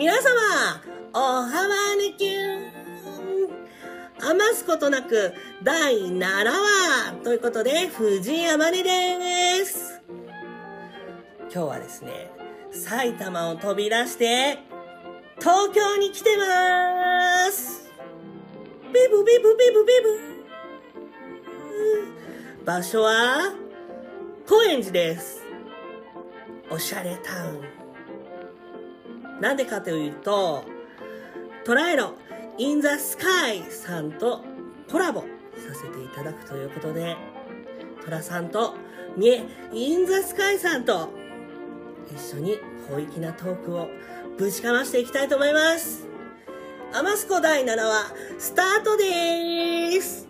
皆様、おはわねきゅん。余すことなく第7話ということで、藤井あまねです。今日はですね、埼玉を飛び出して、東京に来てますビブビブビブビブ場所は、高円寺です。おしゃれタウン。なんでかというと、トライロ、インザスカイさんとコラボさせていただくということで、トラさんと、ミエ、インザスカイさんと、一緒に広域なトークをぶちかましていきたいと思います。アマスコ第7話、スタートでーす。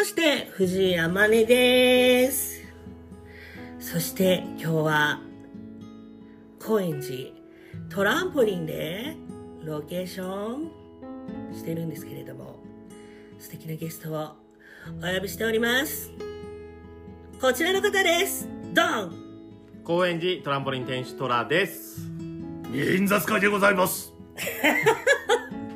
まして、藤井あまねです。そして今日は、高円寺トランポリンでロケーションしてるんですけれども、素敵なゲストをお呼びしております。こちらの方です。ドン高円寺トランポリン店主トラですインザスカイでござい ます。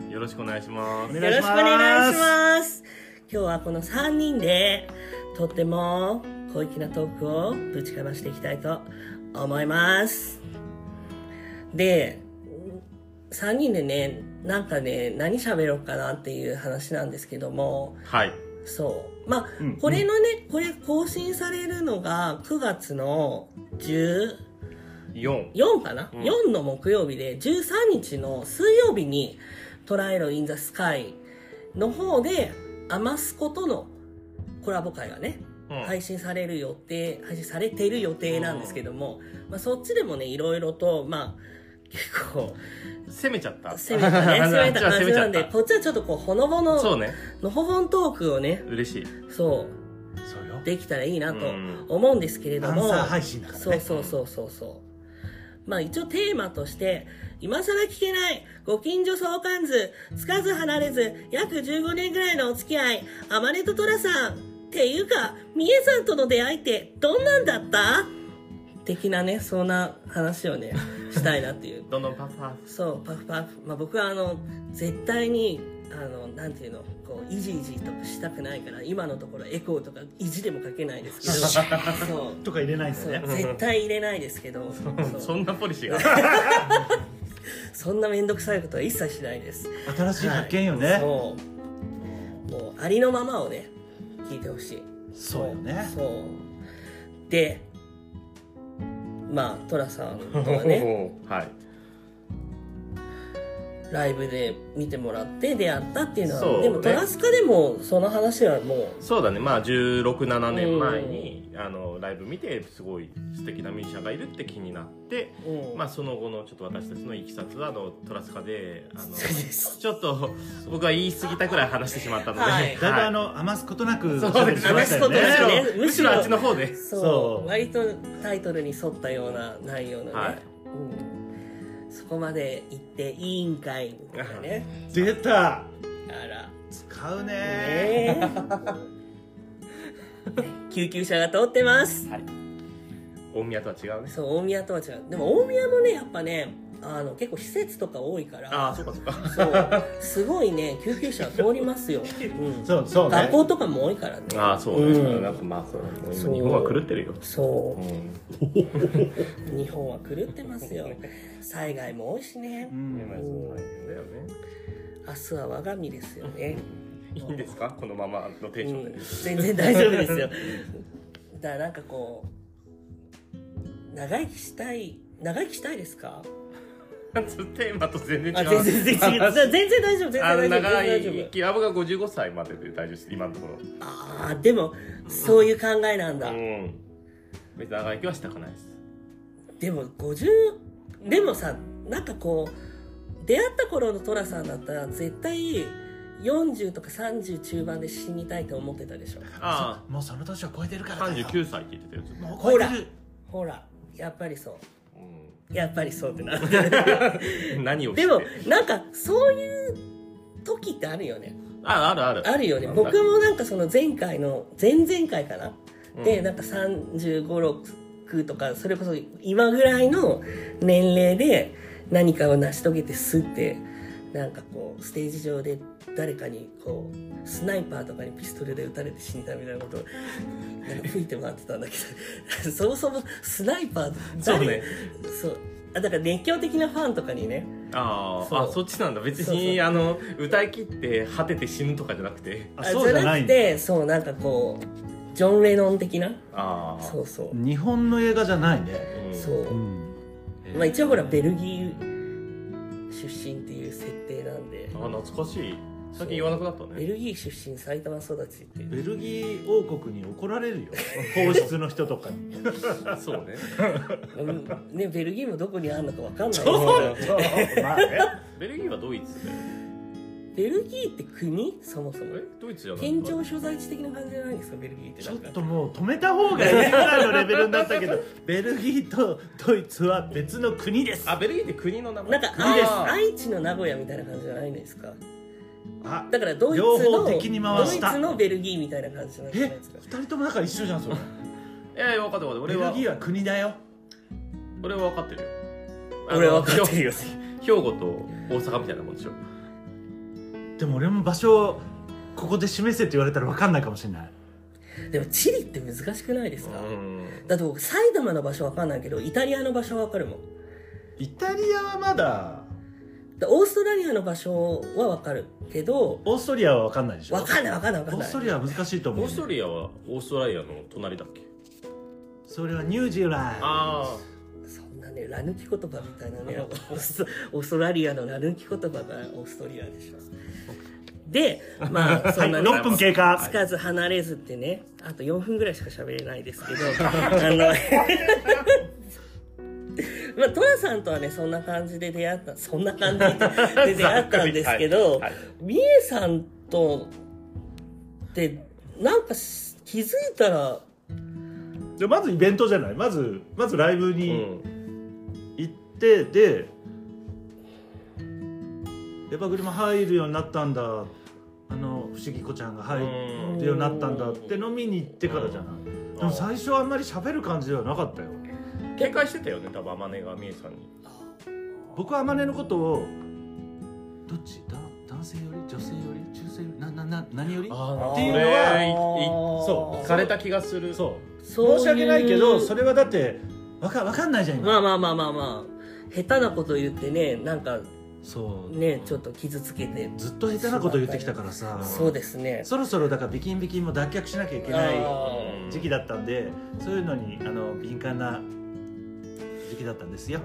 よろしくお願いしますおよろしくお願いします。今日はこの3人で、とっても小粋なトークをぶちかましていきたいと思います。で、3人でね、なんかね、何喋ろうかなっていう話なんですけども、はいそう。まあ、うんこれのね、これ更新されるのが9月の14 4かな、うん ?4 の木曜日で13日の水曜日にトライロインザスカイの方でアマスコとのコラボ会がね、うん配信される予定、配信されている予定なんですけども、まあそっちでもね、いろいろと、まあ結構攻めちゃった攻めたね、攻めた感じなんで、こっちはちょっとこうほのぼの、そうねのほほんトークをね、嬉しいそう、そうよ。できたらいいなとうん思うんですけれども、アンサー配信だからね。そうそうそうそうそう。まあ一応テーマとして、今更聞けない、ご近所相関図、つかず離れず、約15年ぐらいのお付き合い、アマネとトラさん。っていうか、ミエさんとの出会いってどんなんだった？的なね、そんな話をね、したいなっていう。どんどんパフパフそう、パフパフ。まあ僕はあの、絶対に、あの、なんていうの、こう、イジイジとかしたくないから、今のところエコーとか意地でもかけないですけど、そう。とか入れないんだそうね。絶対入れないですけどそう そんなポリシーが？そんな面倒くさいことは一切しないです。新しい発見よはい。ね。そう。もうありのままをね聞いてほしい。そうよね。そう。でまあ寅さんとはね はいライブで見てもらって出会ったっていうのはね。でもトラスカでもその話はもうそうだね。まあ167年前にあのライブ見てすごい素敵なミュージシャンがいるって気になってうん。まあその後のちょっと私たちのいきさつはあのトラスカであのそうです。ちょっと僕は言い過ぎたくらい話してしまったので、はい。だいぶあの、余すことなく、そうです余すことなくね。むしろあっちの方で。そう。そう。割とタイトルに沿ったような内容のね、はい。うん、そこまで行っていいんかいみたいなね。出た。あら。使うね。ね。え救急車が通ってます。はい。大宮とは違うね。そう大宮とは違う。でも大宮もねやっぱねあの結構施設とか多いからああそうかそうか。そう。すごいね救急車通りますよ、うん、そう、そうね。学。校とかも多いからね。ああそうですうん。なんかまあそうそう。今日本は狂ってるよ。そう。うん。日本は狂ってますよ。災害も多いしね。うねまあん。そう大変だよね。明日は我が身ですよね、いいんですか？このままのテンションで、うん、全然大丈夫ですよ。だからなんかこう長生きしたい長生きしたいですか？テーマと全然違う。あ全然全然違う。全然大丈夫全然あの大丈夫。長い生きあ僕は55歳までで大丈夫です。今のところ。ああでもそういう考えなんだ、うん。別に長生きはしたくないです。でも50でもさなんかこう出会った頃の寅さんだったら絶対40とか30中盤で死にたいと思ってたでしょ。あもうその年は超えてるかあらだよ。39歳って言ってたよずっともう超えてる。ほらやっぱりそううやっぱりそうってな。っ て何をでもなんかそういう時ってあるよね。ああるある。あるよね。僕もなんかその前回の前々回かな、でうん。なんか3 5 6とかそれこそ今ぐらいの年齢で何かを成し遂げてすってなんかこうステージ上で誰かにこうスナイパーとかにピストルで撃たれて死んだみたいなことをなんか吹いて回ってたんだけど そもそもスナイパー誰そうねそう。あだから熱狂的なファンとかにね。あーあそっちなんだ。別にそうそう。あの歌い切って果てて死ぬとかじゃなくて。あそうじゃないくてそうなんかこうジョン・レノン的な？ああそうそう。日本の映画じゃないね。うんそう、うん。まあ一応ほらベルギー出身っていうあ懐かしい。最近言わなくなったね。ベルギー出身埼玉育ちってベルギー王国に怒られるよ。皇室の人とかに。そうね。う んねベルギーもどこにあるのかわかんない。そう。まあね。ベルギーはドイツでベルギーって国？そもそも？えドイツじゃない？県庁所在地的な感じじゃないんですか？ベルギーって。ちょっともう止めた方がいいぐらいのレベルになったけどベルギーとドイツは別の国です。あベルギーって国の名前。なんか国ですあ愛知の名古屋みたいな感じじゃないんですか？あだからドイツ両の方敵に回した。ドイツのベルギーみたいな感じじゃないえですか？二人ともだから一緒じゃんそれ。いやいや分かってる分かってる俺は。ベルギーは国だよ。俺は分かってるよ。俺は分かってるよ。兵庫と大阪みたいなもんでしょでも俺も場所をここで示せって言われたら分かんないかもしれない。でもチリって難しくないですか、うん。だって僕埼玉の場所わかんないけどイタリアの場所はわかるもん。イタリアはまだ。でオーストラリアの場所はわかるけどオーストリアは分かんないでしょ。わかんないわかんないわかんオーないストリアは難しいと思うオーストリアはオーストラリアの隣だっけ？それはニュージーランド。あそんなねラ抜き言葉みたいなねオースオーストラリアのラ抜き言葉がオーストリアでしょでまあそんなね6分経過。つかず離れずってねあと4分ぐらいしか喋れないですけど あの まあトラさんとはねそんな感じで出会ったそんな感じで出会ったんですけど、はいはい。みえさんとってなんかし気づいたらでまずイベントじゃない？まずまずライブにん。行って、でエヴァグリマ入るようになったんだ。あの不思議子ちゃんが入うんるようになったんだって飲みに行ってからじゃない、でも最初はあんまり喋る感じではなかったよ。警戒してたよね多分天音がみえさんに。僕は天音のことをどっち？だ男性より女性より中性より？ななな何より？あっていうのはそう行かれた気がする。そう。そういう。申し訳ないけどそれはだってわかわかんないじゃん今、まあまあまあまあまあ。下手なこと言ってねなんかそう。ねちょっと傷つけて。ずっと下手なこと言ってきたからさ。そうですね。そろそろだからビキンビキンも脱却しなきゃいけない時期だったんでそういうのにあの敏感な時期だったんですよ。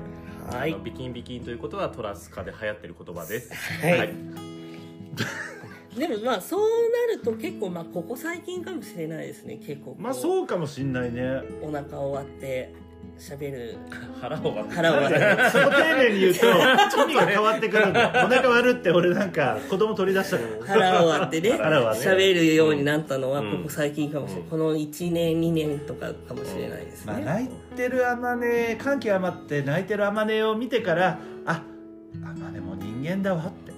はい。ビキンビキンということはトラスカで流行ってる言葉です。はい。でもまあそうなると結構まあここ最近かもしれないですね結構こまあそうかもしんないね。お腹を割って喋 る。腹を割って腹を割ってそう丁寧に言うと 意味が変わってくるんだお腹割るって俺なんか子供取り出したから。腹を割ってね腹を割って。喋るようになったのはうん。ここ最近かもしれない、うん。この1年2年とかかもしれないですね、まあ泣いてるあまね感極まって泣いてるあまねを見てからああまねも人間だわって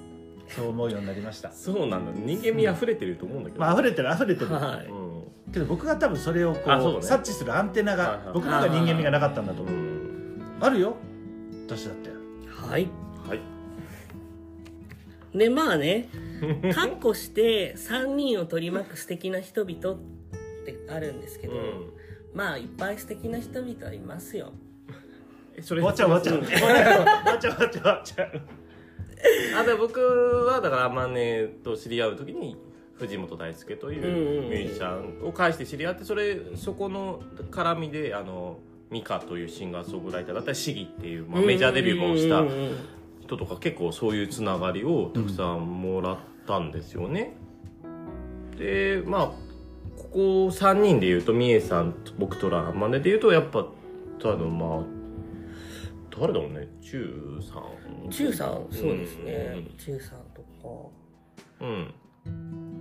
そう思うようになりました。そうなんだ人間味溢れてると思うんだけど、まあ溢れてる溢れてる。はい。うんけど僕が多分それをこうね。察知するアンテナがはいはい。僕の方が人間味がなかったんだと思う。うん。あるよ。私だって。はい。はい。でまあね。カッコして3人を取り巻く素敵な人々ってあるんですけど、うん。まあいっぱい素敵な人々はいますよ。えそれ終わっちゃう終わっちゃう終わっちゃう終わっちゃう終わっちゃ。うあで僕はだから天音と知り合う時に藤本大輔というミュージシャンを介して知り合ってそれそこの絡みであのミカというシンガーソングライターだったりシギっていう、まあ、メジャーデビューもした人とか結構そういうつながりをたくさんもらったんですよね。でまあここ3人でいうとみえさん僕とらまねでいうとやっぱ多分まあ誰だろうね中さん。中さんそうですね、うん。中さんとうん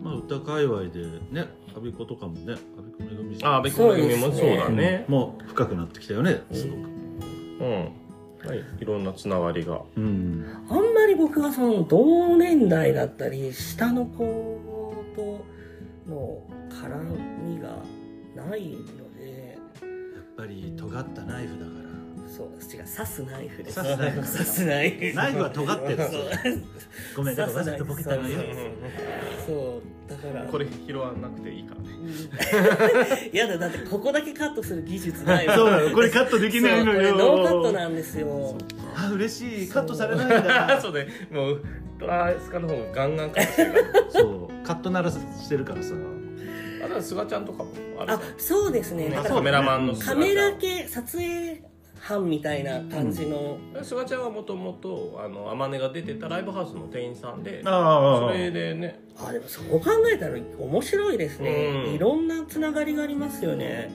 まあ歌界隈でね阿ビ子とかもね阿ビ子めぐみああ、べこめぐみもそうだね。もう深くなってきたよねすごく。うん。はい、いろんなつながりが。うん。かあんまり僕はその同年代だったり下の子との絡みがないので。やっぱり尖ったナイフだかそう違う刺すナイフです。刺すナイフ。刺すナイフ。らナイフは尖ってるごめんなさいわざとボケたのよそうだから。これ拾わなくていいから。ねうんやだだってここだけカットする技術ないわそうなのこれカットできないのよ。ノーカットなんですよ。あ嬉しいカットされないんだ。そう。ね。もうトラスカの方がガンガンカットしてるから。そうカットならしてるからさ。あとは菅ちゃんとかもあるあそうですね。カメラマンの菅ちゃん。カメラ系撮影班みたいな感じの、菅ちゃんはもともとあの天音が出てたライブハウスの店員さんであそれでね。あでもそう考えたら面白いですね、うん。いろんなつながりがありますよね。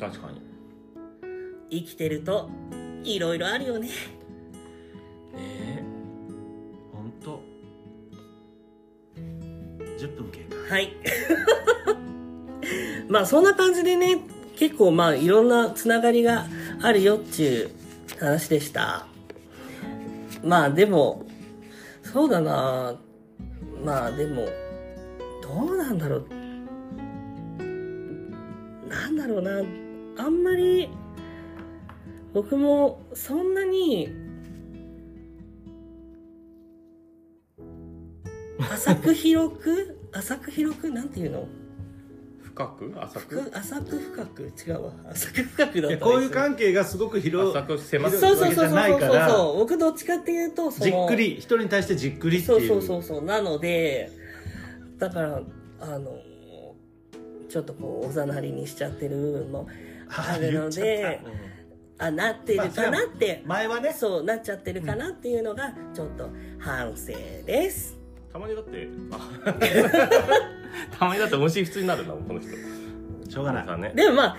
確かに。生きてるといろいろあるよね。ね本当10分経過。はい。まあそんな感じでね結構まあいろんなつながりがあるよっていう話でした。まあでもそうだな。まあでもどうなんだろう。なんだろうな。あんまり僕もそんなに 浅く広く浅く広くなんていうの？深く？浅く？深浅く深く？違うわ。浅く深くだったこういう関係がすごく広浅く狭く？そうそうそうそうわけじゃないそう僕どっちかっていうとそのじっくり一人に対してじっくりっていう。そうそうそうそう。なのでだからあのちょっとこうおざなりにしちゃってる部分もあるのであなってるかなって、前はね。そうなっちゃってるかなっていうのがちょっと反省です、たまにだってあ。たまにだって虫普通になるんだもんこの人。しょうがない。ね。でもまあ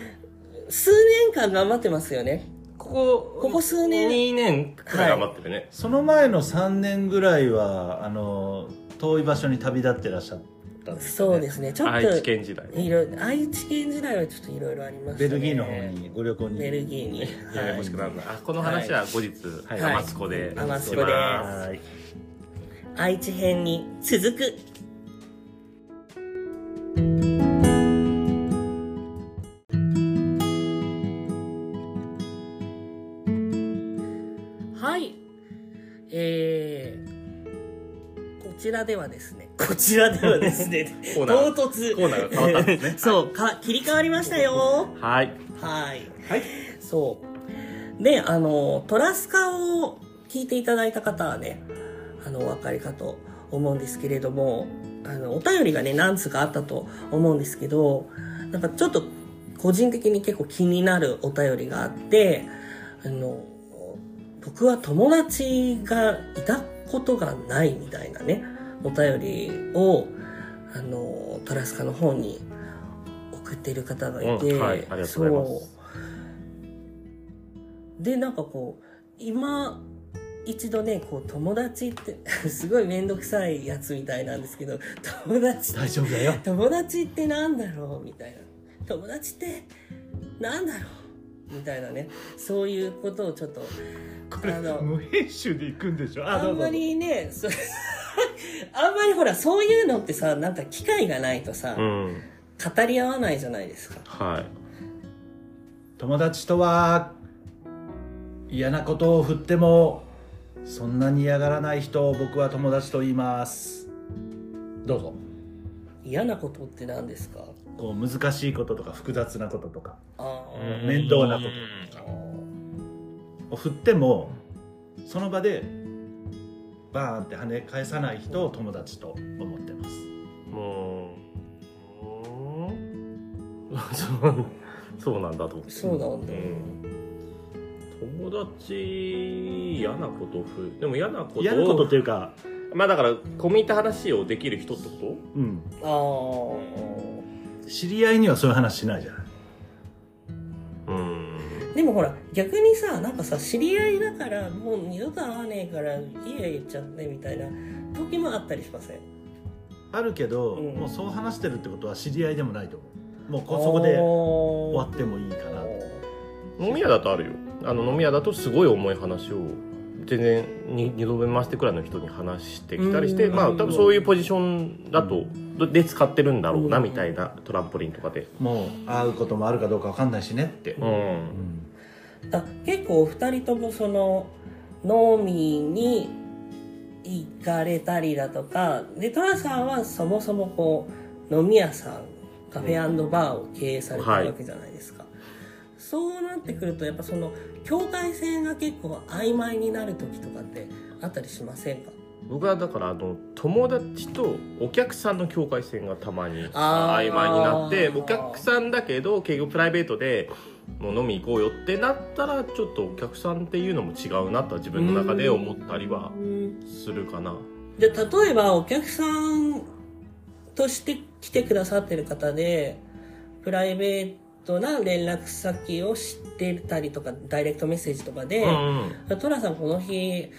数年間頑張ってますよね。ここここ数年。2年くらい頑張ってるね、その前の3年ぐらいはあの遠い場所に旅立ってらっしゃったんですよね。そうですね。ちょっと愛知県時代。いろいろ愛知県時代はちょっといろいろありましたね。ベルギーの方にご旅行に。ベルギーに。ややこしくなるな。あこの話は後日、はい。アマスコでアマスコで。します。はい愛知編に続く。はい。えー、こちらではですねこちらではですね 唐突。コーナーが変わったんですね。そうか切り替わりましたよ。はい。はい。はい。そう。で、あの、トラスカを聞いていただいた方はね、あの、お分かりかと思うんですけれども、あの、お便りがね、何つかあったと思うんですけど、なんかちょっと個人的に結構気になるお便りがあって、あの、僕は友達がいたことがないみたいなね、お便りを、あの、トラスカの方に送っている方がいて、うんはいそう。でなんかこう今一度ねこう友達って すごい面倒くさいやつみたいなんですけど友達大丈夫だよ。友達ってなんだろうみたいな。友達ってなんだろうみたいなね。そういうことをちょっとこれあの無編集で行くんでしょ？あんまりねそ あんまりほらそういうのってさなんか機会がないとさ、うん。語り合わないじゃないですか。はい。友達とは嫌なことを振ってもそんなに嫌がらない人を僕は友達と言います。どうぞ。嫌なことって何ですか？こう難しいこととか複雑なこととか。面倒なこととか。を振ってもその場でバーンって跳ね返さない人を友達と思ってます。もう。うんそう。そうなんだと思って。そうなんだ、うん友達嫌なことふでも嫌なことを嫌なことっていうかまあだから込み入った話をできる人ってこうん。あ知り合いにはそういう話しないじゃない。とうん。あでもほら逆にさなんかさ知り合いだからもう二度と会わねえから家行っちゃってみたいな時もあったりしません？あるけど、うん。もうそう話してるってことは知り合いでもないと思う。もうこそこで終わってもいいかな飲み屋だとあるよあの飲み屋だとすごい重い話を全然に二度目回してくらいの人に話してきたりして、うん。まあ多分そういうポジションだと、で使ってるんだろうなうん。みたいなトランポリンとかで、もう会うこともあるかどうかわかんないしねって、うん。うんだ結構お二人ともその飲みに行かれたりだとかでトラさんはそもそもこう飲み屋さんカフェバーを経営されてるわけじゃないですか、そうなってくるとやっぱその境界線が結構曖昧になる時とかってあったりしませんか？僕はだからあの友達とお客さんの境界線がたまに曖昧になってお客さんだけど結局プライベートでもう飲み行こうよってなったらちょっとお客さんっていうのも違うなとは自分の中で思ったりはするかな。で例えばお客さんとして来てくださってる方でプライベートな連絡先を知ってたりとかダイレクトメッセージとかでうんうん「トラさんこの日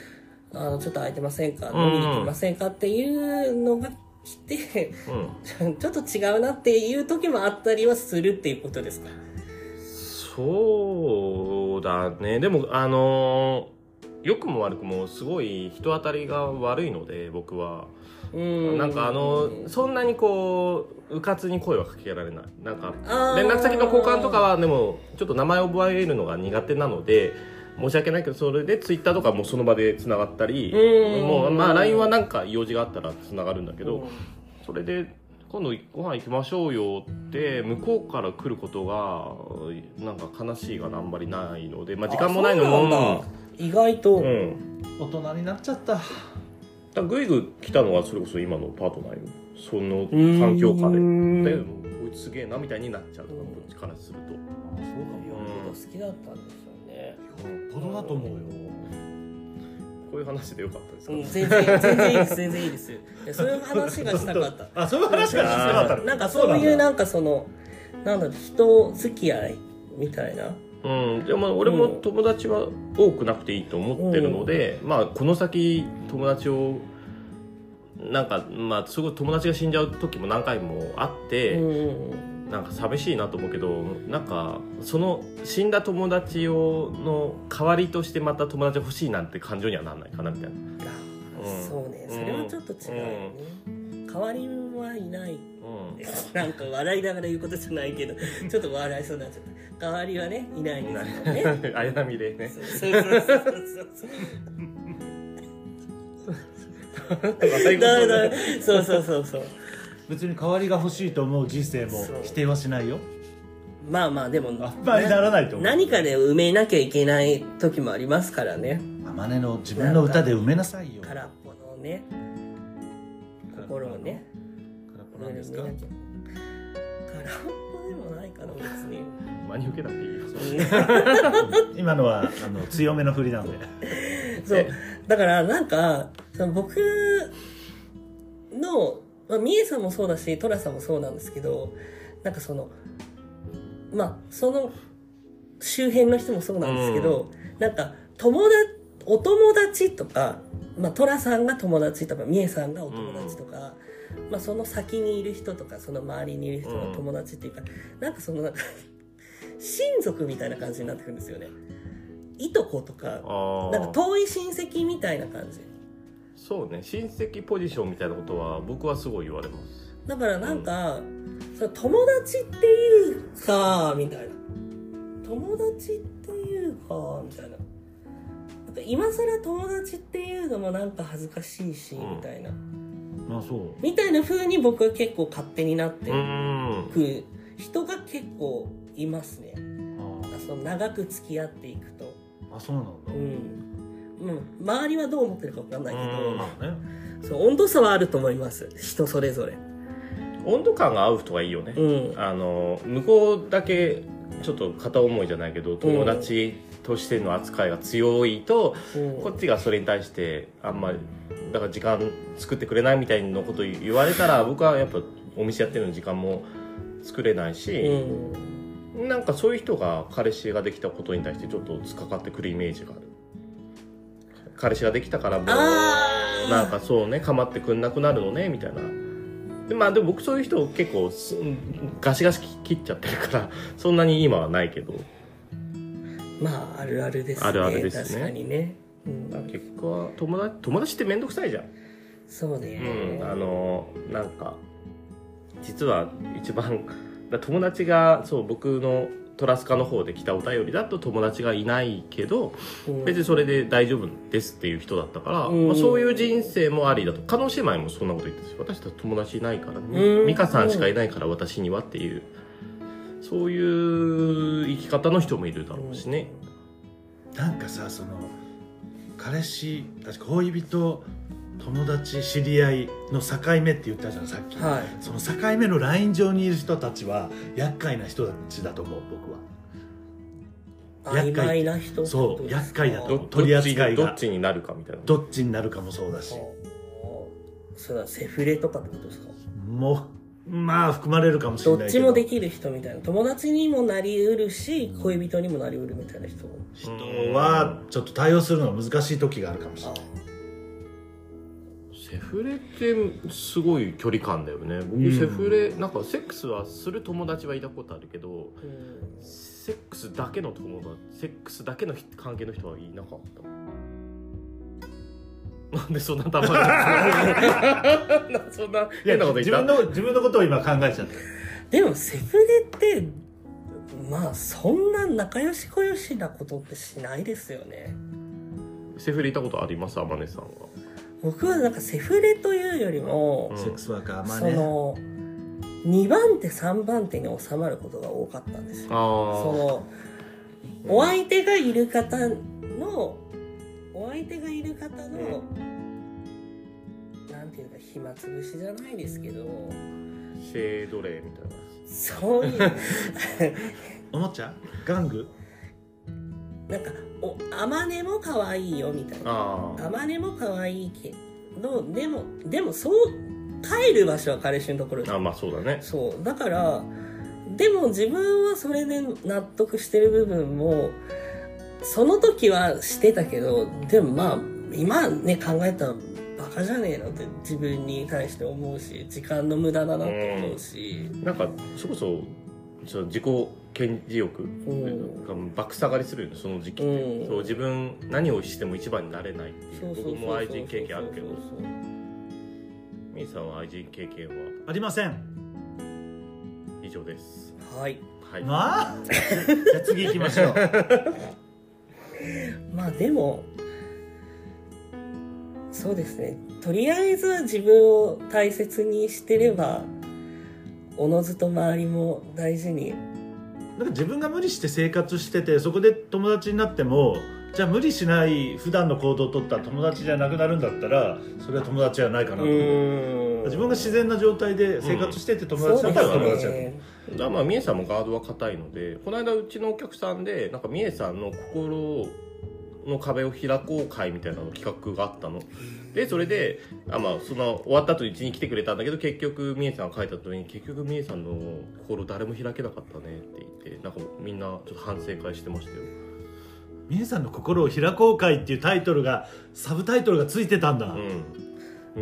あのちょっと空いてませんか？うん飲みに来ませんか?」っていうのが来てうん。ちょっと違うなっていう時もあったりはするっていうことですか？そうだね。でもあの良くも悪くもすごい人当たりが悪いので僕は。うんなんかあのそんなにこううかつに声はかけられない。なんか連絡先の交換とかはでもちょっと名前を覚えるのが苦手なので申し訳ないけどそれでツイッターとかもその場でつながったりうん。もうまあ LINE はなんか用事があったらつながるんだけど、うん。それで今度ご飯行きましょうよって向こうから来ることがなんか悲しいがあんまりないので、まあ、時間もないのも意外と、うん、うん、大人になっちゃっただからグイグイ来たのはそれこそ今のパートナーよ。その環境下で。こいつすげえなみたいになっちゃうとかこっちからすると。そうかよっぽど好きだったんでしょうね。よっぽどだと思うよ。こういう話でよかったですか、うん、全然全然いいです全然いいです。そういう話がしたかった。あそういう話がしたかった。なんかそういうなんかそのなんだろう人付き合いみたいなうん、でも俺も友達は多くなくていいと思ってるので、まあこの先友達をなんかまあすごい友達が死んじゃう時も何回もあって、うんなんか寂しいなと思うけどなんかその死んだ友達をの代わりとしてまた友達欲しいなんて感情にはならないかなみたいな。あそうね。それはちょっと違うよね、代わりはいない。うん。なんか笑いながら言うことじゃないけど ちょっと笑いそうになっちゃった。代わりはねいないですよね。綾波でね。そうそうそうそうそうそうそうそうそう別に代わりが欲しいと思う人生も否定はしないよまあまあでもあんまりならないと思う何かで埋めなきゃいけない時もありますからね天音の自分の歌で埋めなさいよ空っぽのね心をね。空っぽなんですか？空っぽでもないかな別に。真に受けなくていいよ 今のはあの強めの振りなんで。そう。だからなんかその僕の、まあ、みえさんもそうだしトラさんもそうなんですけどなんかそのまあその周辺の人もそうなんですけど、なんか友達お友達とか、まあ、トラさんが友達とかみえさんがお友達とか、まあ、その先にいる人とかその周りにいる人が友達っていうか、なんかそのなんか親族みたいな感じになってくるんですよね。いとことかあなんかあ遠い親戚みたいな感じ。そうね。親戚ポジションみたいなことは僕はすごい言われます。だからなんか、その友達っていうかみたいな。友達っていうかみたいなか今更友達っていうのもなんか恥ずかしいし、うん。みたいな。まあそう。みたいな風に僕は結構勝手になってく人が結構いますね。あその長く付き合っていくと。あそうなんだ。うん、うん、周りはどう思ってるか分かんないけど、ね。そう温度差はあると思います。人それぞれ。温度感が合う人がいいよね、うん。あの向こうだけちょっと片思いじゃないけど友達としての扱いが強いと、うん。こっちがそれに対してあんまりだから時間作ってくれないみたいなこと言われたら僕はやっぱお店やってるの時間も作れないし、うん。なんかそういう人が彼氏ができたことに対してちょっと突っかかってくるイメージがある。彼氏ができたからもうなんかそうね構ってくんなくなるのねみたいな。でまあでも僕そういう人結構すガシガシ切っちゃってるからそんなに今はないけどまああるあるですね。あるあるですね。確かにね。うん。結果は友達友達って面倒くさいじゃん。そうね、うん、あのなんか実は一番だ友達がそう僕のトラスカの方で来たお便りだと友達がいないけどうん。別にそれで大丈夫ですっていう人だったから、うん。まあ、そういう人生もありだと。加納姉妹もそんなこと言ってたし私たち友達いないからうん。美香さんしかいないから私にはっていうそういう生き方の人もいるだろうしね。なんかさその彼氏確か恋人友達知り合いの境目って言ったじゃんさっき、はい。その境目のライン上にいる人たちは厄介な人たちだと思う僕は。厄曖介昧な人そう厄介だとど取り扱いが。どっちになるかみたいな。どっちになるかもそうだし。それはセフレとかってことですか？もうまあ含まれるかもしれどっないけど。ちもできる人みたいな。友達にもなりうるし恋人にもなりうるみたいな人人はちょっと対応するのが難しい時があるかもしれあない。セフレってすごい距離感だよね。僕、うん。セフレなんかセックスはする友達はいたことあるけどうん。セックスだけの友達セックスだけの人関係の人はいなかったなんでそんなたまにそんない 変なこと自言った？分の自分のことを今考えちゃってでもセフレってまあそんな仲良し小良しなことってしないですよね。セフレいたことあります？天音さんは。僕はなんかセフレというよりも、うん。セックスワーカーまあそねの2番手3番手に収まることが多かったんですよ。あそのお相手がいる方のお相手がいる方の、なんていうか暇つぶしじゃないですけど。シェードレイみたいな。そういう。おもちゃ？玩具？なんかおあまねも可愛いよみたいな。ああまねも可愛いけどでもでもそう帰る場所は彼氏のところあまあそうだね。そう。だからでも自分はそれで納得してる部分もその時はしてたけどでもまあ今ね考えたらバカじゃねえのって自分に対して思うし時間の無駄だなって思うし、なんかそれこそちょ自己顕示欲ん。が爆下がりするよねその時期って、うん。そう自分何をしても一番になれないっていう。そうそうそう僕も愛人経験あるけど。そうそうみーさんは愛人経験は？ありません。以上です。そうはい。はい、まあ？じゃあ次行きましょうまあでもそうですね。とりあえずは自分を大切にしてればおのずと周りも大事に。なんか自分が無理して生活しててそこで友達になってもじゃあ無理しない普段の行動を取ったら友達じゃなくなるんだったらそれは友達じゃないかなと思う自分が自然な状態で生活してて友達だったら友達だと。思う、ね。だからまあみえさんもガードは硬いのでこの間うちのお客さんでなんかみえさんの心の壁を開こう会みたいなの企画があったの。でそれであ、まあ、その終わった後うちに来てくれたんだけど結局みえさんが書いた後に結局みえさんの心誰も開けなかったねって言ってなんかみんなちょっと反省会してましたよ。みえさんの心を開こう会っていうタイトルがサブタイトルがついてたんだ、うん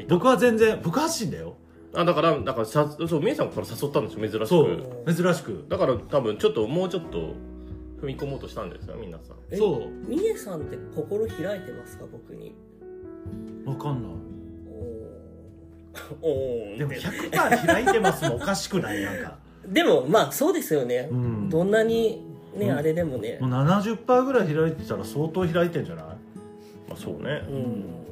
僕は全然僕発信だよ。あだからだからさそうみえさんから誘ったんですよ珍しそくう珍しく。だから多分ちょっともうちょっと踏み込もうとしたんですよ皆さん。えそう。みえさんって心開いてますか僕に？わかんない。おー。おー。でも100%開いてますもおかしくないなんか。でもまあそうですよね、うん。どんなにね、うん。あれでもね。もう70%ぐらい開いてたら相当開いてんじゃない？まあそうね。うん。あ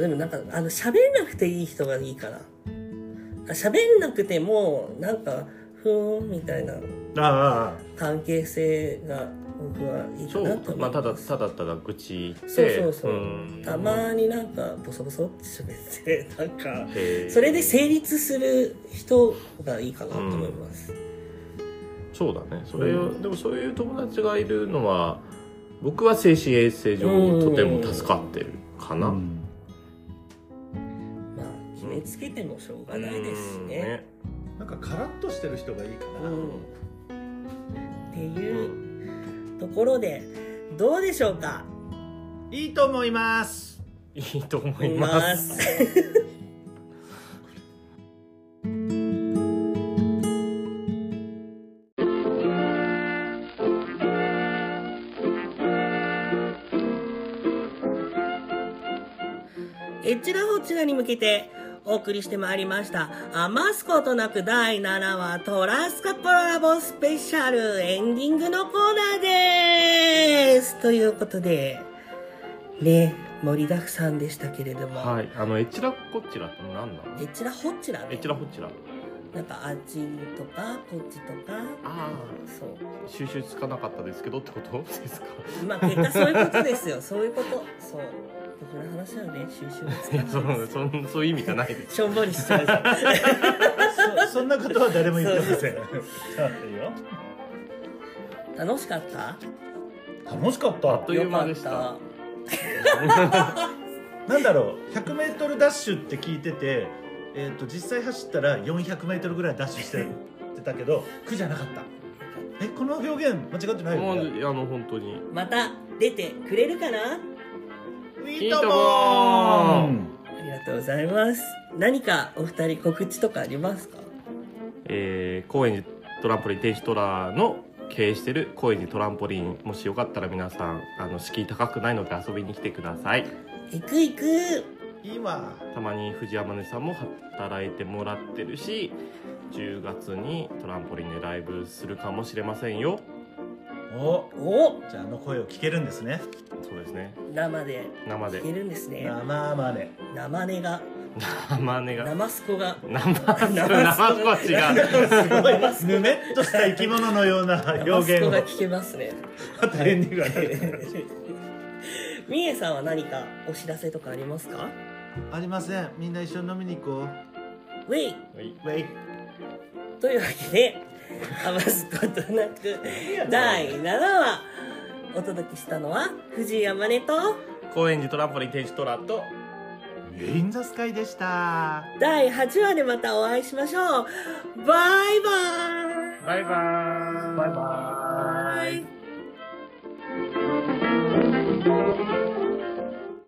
でもなんかあの喋んなくていい人がいいかなあ喋んなくてもなんかふーんみたいなああ関係性が僕はいいかそなとう、まあ、思います、ただただただ愚痴言ってそうそうそう、ん。たまになんかボソボソって喋ってなんかそれで成立する人がいいかなと思います、そうだね。それを、うん。でもそういう友達がいるのは僕は精神衛生上うんとても助かってるかな、うん。まあ決めつけてもしょうがないですしうんね。なんかカラッとしてる人がいいかな、うん。っていうところでどうでしょうか？いいと思います。いいと思います。えちらほちらに向けてお送りしてまいりました。余すことなく第7話トラスカコラボスペシャルエンディングのコーナーですということで、ね、盛りだくさんでしたけれども、はいあのえちらこっちらって何なの？えちらほちらねえちらほっちらなんかあっちとかこっちとか、あそう。収集つかなかったですけどってことですか？まあ結果そういうことですよ。そういうこと。そう。僕の話はね、収集がついかやないそそんそういう意味じゃないです。しょんぼりしちゃうじゃん。そ そんなことは誰も言ってません。はいよ。楽しかった？楽しかった？あっという間でした。よかっなんだろう。100m ダッシュって聞いてて、えー、と実際走ったら 400m ぐらいダッシュしてたけど苦じゃなかった。えこの表現間違ってないもよね？うあの本当に。たまた出てくれるかな？いいともーありがとうございます。何かお二人告知とかありますか？えー、高円寺トランポリン天使トラの経営してる高円寺トランポリンもしよかったら皆さんあの敷居高くないので遊びに来てください。行く行く。いいわたまに藤山根さんも働いてもらってるし10月にトランポリンでライブするかもしれませんよおおじゃああの声を聞けるんですね。そうですね。生で生で。聞けるんですね。生マネ生根が、生根が。生スコが。生生少しが。すごいぬめっとした生き物のような表生ス現をコが聞けますね。あと返事がねみえさんは何かお知らせとかありますか？ありません。みんな一緒に飲みに行こウェイ。はい、ウェイ。というわけで余すことなく。第7話お届けしたのは藤井あまねと高円寺トランポリン天使トラと。メインザスカイでした。第8話でまたお会いしましょう。バイバイ。バイバイ。バイバイ。